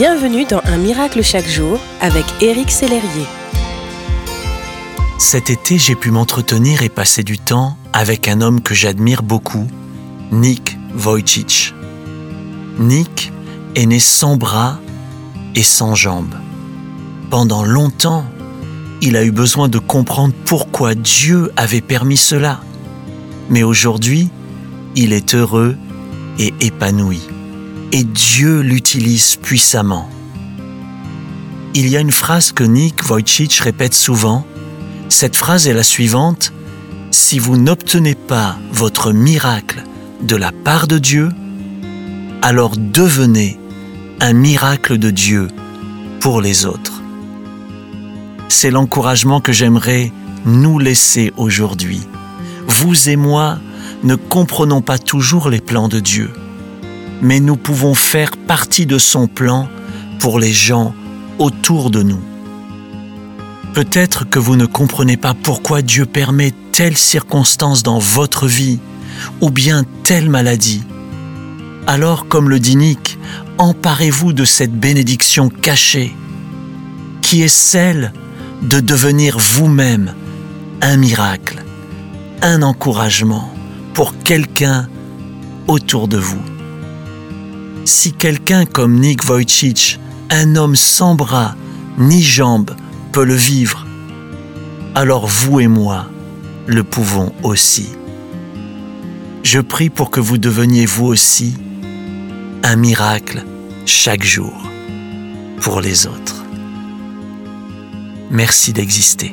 Bienvenue dans Un miracle chaque jour avec Éric Sellerier. Cet été, j'ai pu m'entretenir et passer du temps avec un homme que j'admire beaucoup, Nick Vujicic. Nick est né sans bras et sans jambes. Pendant longtemps, il a eu besoin de comprendre pourquoi Dieu avait permis cela. Mais aujourd'hui, il est heureux et épanoui et Dieu l'utilise puissamment. Il y a une phrase que Nick Vujicic répète souvent. Cette phrase est la suivante. Si vous n'obtenez pas votre miracle de la part de Dieu, alors devenez un miracle de Dieu pour les autres. C'est l'encouragement que j'aimerais nous laisser aujourd'hui. Vous et moi ne comprenons pas toujours les plans de Dieu mais nous pouvons faire partie de son plan pour les gens autour de nous. Peut-être que vous ne comprenez pas pourquoi Dieu permet telle circonstance dans votre vie ou bien telle maladie. Alors, comme le dit Nick, emparez-vous de cette bénédiction cachée, qui est celle de devenir vous-même un miracle, un encouragement pour quelqu'un autour de vous si quelqu'un comme Nick Vujicic, un homme sans bras ni jambes, peut le vivre, alors vous et moi le pouvons aussi. Je prie pour que vous deveniez vous aussi un miracle chaque jour pour les autres. Merci d'exister.